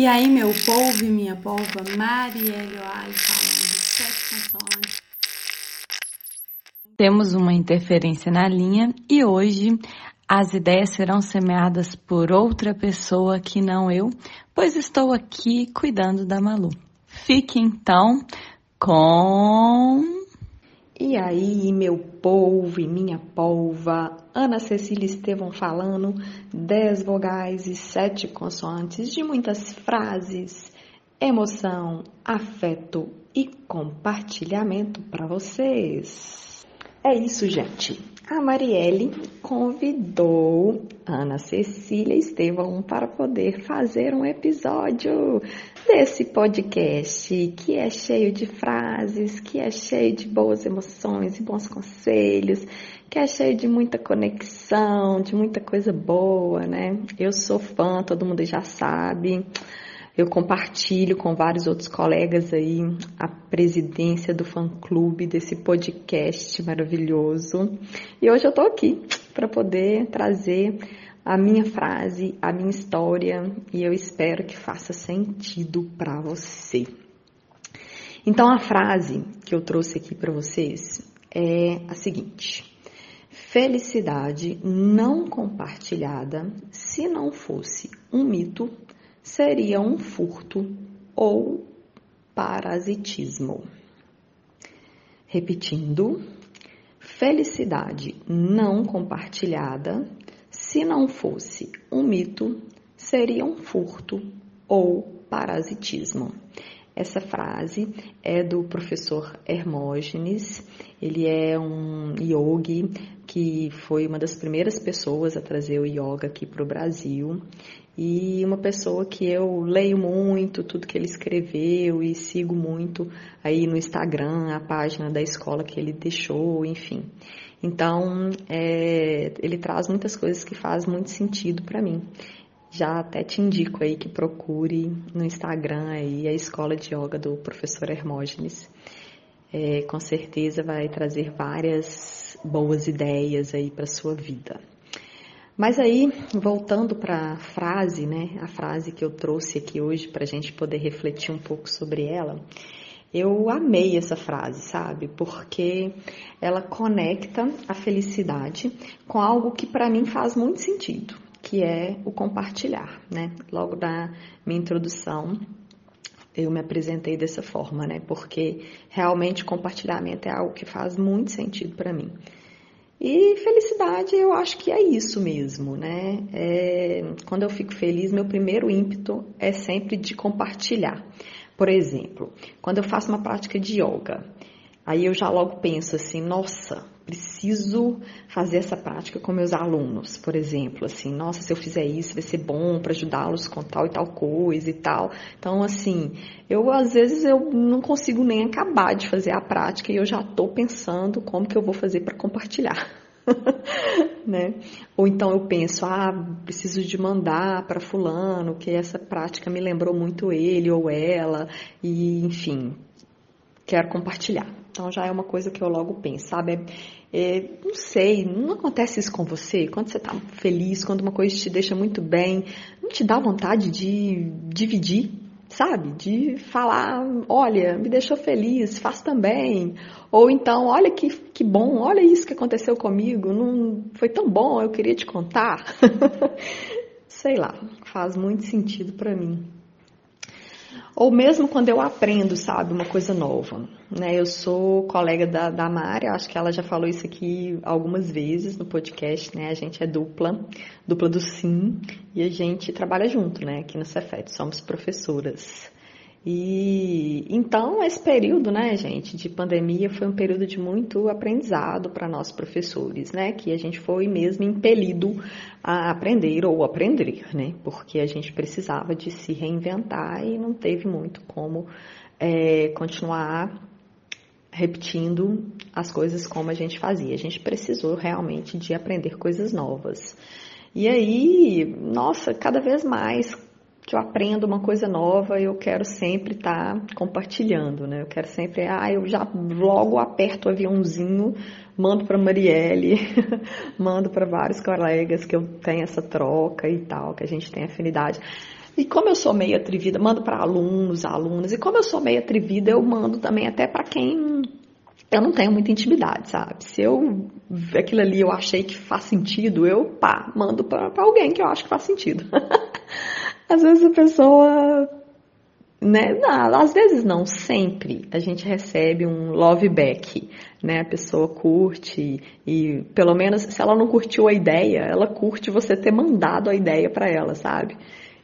E aí, meu povo e minha polva, Marielle Oali falando sete. Temos uma interferência na linha e hoje as ideias serão semeadas por outra pessoa que não eu, pois estou aqui cuidando da Malu. Fique então com. E aí, meu povo e minha polva, Ana Cecília Estevão falando, dez vogais e sete consoantes de muitas frases, emoção, afeto e compartilhamento para vocês. É isso, gente. A Marielle convidou Ana Cecília Estevão para poder fazer um episódio desse podcast que é cheio de frases, que é cheio de boas emoções e bons conselhos, que é cheio de muita conexão, de muita coisa boa, né? Eu sou fã, todo mundo já sabe. Eu compartilho com vários outros colegas aí a presidência do fã-clube desse podcast maravilhoso. E hoje eu tô aqui para poder trazer a minha frase, a minha história e eu espero que faça sentido para você. Então a frase que eu trouxe aqui para vocês é a seguinte: Felicidade não compartilhada, se não fosse um mito, seria um furto ou parasitismo. Repetindo, felicidade não compartilhada, se não fosse um mito, seria um furto ou parasitismo. Essa frase é do professor Hermógenes. Ele é um yogi que foi uma das primeiras pessoas a trazer o yoga aqui para o Brasil e uma pessoa que eu leio muito tudo que ele escreveu e sigo muito aí no Instagram, a página da escola que ele deixou, enfim. Então, é, ele traz muitas coisas que fazem muito sentido para mim. Já até te indico aí que procure no Instagram aí a escola de yoga do professor Hermógenes. É, com certeza vai trazer várias boas ideias aí para sua vida. Mas aí, voltando para a frase, né, a frase que eu trouxe aqui hoje para a gente poder refletir um pouco sobre ela, eu amei essa frase, sabe? Porque ela conecta a felicidade com algo que para mim faz muito sentido, que é o compartilhar, né? Logo na minha introdução, eu me apresentei dessa forma, né? Porque realmente compartilhamento é algo que faz muito sentido para mim. E felicidade, eu acho que é isso mesmo, né? É, quando eu fico feliz, meu primeiro ímpeto é sempre de compartilhar. Por exemplo, quando eu faço uma prática de yoga, aí eu já logo penso assim, nossa, preciso fazer essa prática com meus alunos, por exemplo, assim, nossa, se eu fizer isso vai ser bom para ajudá-los com tal e tal coisa e tal. Então, assim, eu às vezes eu não consigo nem acabar de fazer a prática e eu já estou pensando como que eu vou fazer para compartilhar. né? Ou então eu penso, ah, preciso de mandar para fulano que essa prática me lembrou muito ele ou ela e enfim, quero compartilhar. Então já é uma coisa que eu logo penso, sabe? É, não sei, não acontece isso com você? Quando você está feliz, quando uma coisa te deixa muito bem, não te dá vontade de dividir, sabe? De falar, olha, me deixou feliz, faz também. Ou então, olha que, que bom, olha isso que aconteceu comigo, não foi tão bom, eu queria te contar. sei lá, faz muito sentido para mim. Ou mesmo quando eu aprendo, sabe, uma coisa nova. Né? Eu sou colega da, da Mari, acho que ela já falou isso aqui algumas vezes no podcast, né? A gente é dupla, dupla do Sim, e a gente trabalha junto, né? Aqui no Cefet, somos professoras. E então esse período, né, gente, de pandemia foi um período de muito aprendizado para nós professores, né, que a gente foi mesmo impelido a aprender ou aprender, né, porque a gente precisava de se reinventar e não teve muito como é, continuar repetindo as coisas como a gente fazia. A gente precisou realmente de aprender coisas novas. E aí, nossa, cada vez mais que eu aprendo uma coisa nova, eu quero sempre estar tá compartilhando, né? Eu quero sempre, ah, eu já logo aperto o aviãozinho, mando para Marielle, mando para vários colegas que eu tenho essa troca e tal, que a gente tem afinidade. E como eu sou meio atrevida, mando para alunos, alunas, e como eu sou meio atrevida, eu mando também até para quem eu não tenho muita intimidade, sabe? Se eu aquilo ali eu achei que faz sentido, eu pá, mando para alguém que eu acho que faz sentido. Às vezes a pessoa né? Não, às vezes não, sempre a gente recebe um love back, né? A pessoa curte e pelo menos se ela não curtiu a ideia, ela curte você ter mandado a ideia para ela, sabe?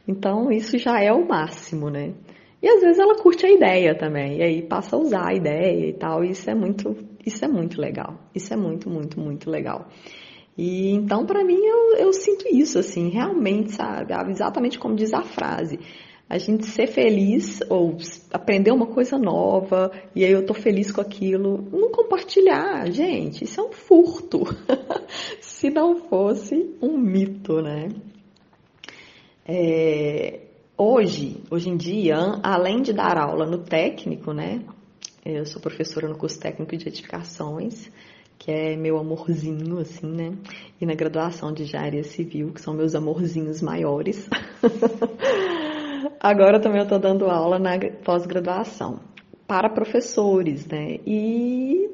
Então isso já é o máximo, né? E às vezes ela curte a ideia também, e aí passa a usar a ideia e tal, e isso é muito, isso é muito legal. Isso é muito, muito, muito legal. E então, para mim, eu, eu sinto isso, assim, realmente, sabe? Exatamente como diz a frase a gente ser feliz ou aprender uma coisa nova e aí eu tô feliz com aquilo, não compartilhar, gente, isso é um furto. Se não fosse um mito, né? É, hoje, hoje em dia, além de dar aula no técnico, né? Eu sou professora no curso técnico de edificações, que é meu amorzinho, assim, né? E na graduação de engenharia civil, que são meus amorzinhos maiores. Agora também eu estou dando aula na pós-graduação para professores, né? E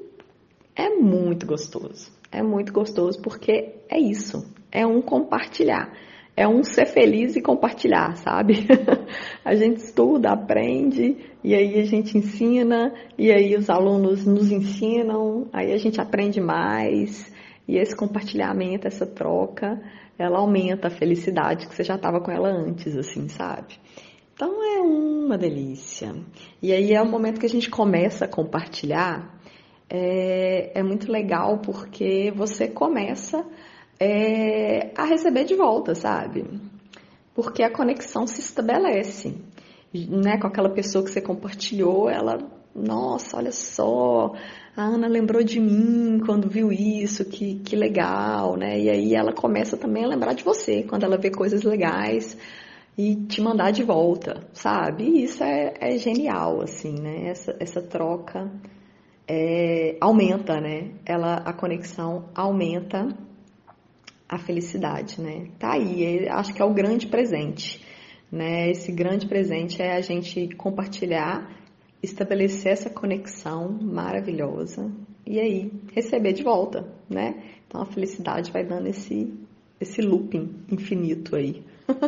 é muito gostoso. É muito gostoso porque é isso, é um compartilhar, é um ser feliz e compartilhar, sabe? a gente estuda, aprende e aí a gente ensina e aí os alunos nos ensinam, aí a gente aprende mais e esse compartilhamento, essa troca, ela aumenta a felicidade que você já estava com ela antes, assim, sabe? Então é uma delícia. E aí é o momento que a gente começa a compartilhar. É, é muito legal porque você começa é, a receber de volta, sabe? Porque a conexão se estabelece. Né, com aquela pessoa que você compartilhou, ela, nossa, olha só, a Ana lembrou de mim quando viu isso, que, que legal, né? E aí ela começa também a lembrar de você quando ela vê coisas legais e te mandar de volta, sabe? E isso é, é, genial, assim, né? Essa, essa troca é, aumenta, né? Ela, a conexão aumenta a felicidade, né? Tá aí, acho que é o grande presente, né? Esse grande presente é a gente compartilhar, estabelecer essa conexão maravilhosa e aí receber de volta, né? Então a felicidade vai dando esse esse looping infinito aí.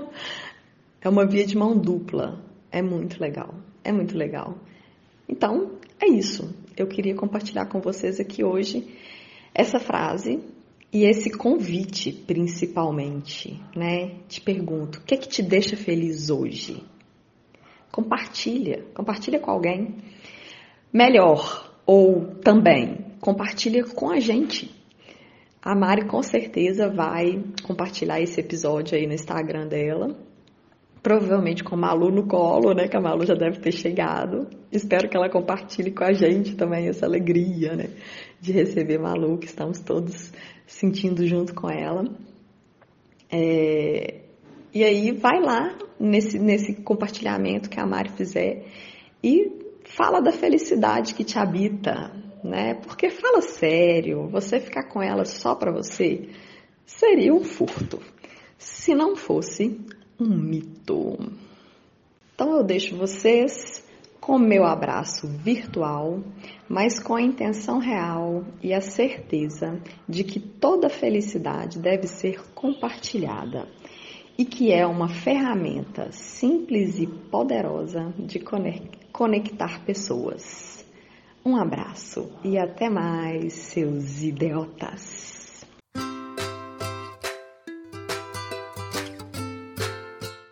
É uma via de mão dupla. É muito legal. É muito legal. Então, é isso. Eu queria compartilhar com vocês aqui hoje essa frase e esse convite, principalmente, né? Te pergunto, o que é que te deixa feliz hoje? Compartilha, compartilha com alguém. Melhor, ou também, compartilha com a gente. A Mari com certeza vai compartilhar esse episódio aí no Instagram dela provavelmente com a Malu no colo, né? Que a Malu já deve ter chegado. Espero que ela compartilhe com a gente também essa alegria, né? De receber Malu, que estamos todos sentindo junto com ela. É... E aí vai lá nesse, nesse compartilhamento que a Mari fizer e fala da felicidade que te habita, né? Porque fala sério, você ficar com ela só para você seria um furto. Se não fosse um mito. Então eu deixo vocês com meu abraço virtual, mas com a intenção real e a certeza de que toda felicidade deve ser compartilhada e que é uma ferramenta simples e poderosa de conectar pessoas. Um abraço e até mais, seus idiotas!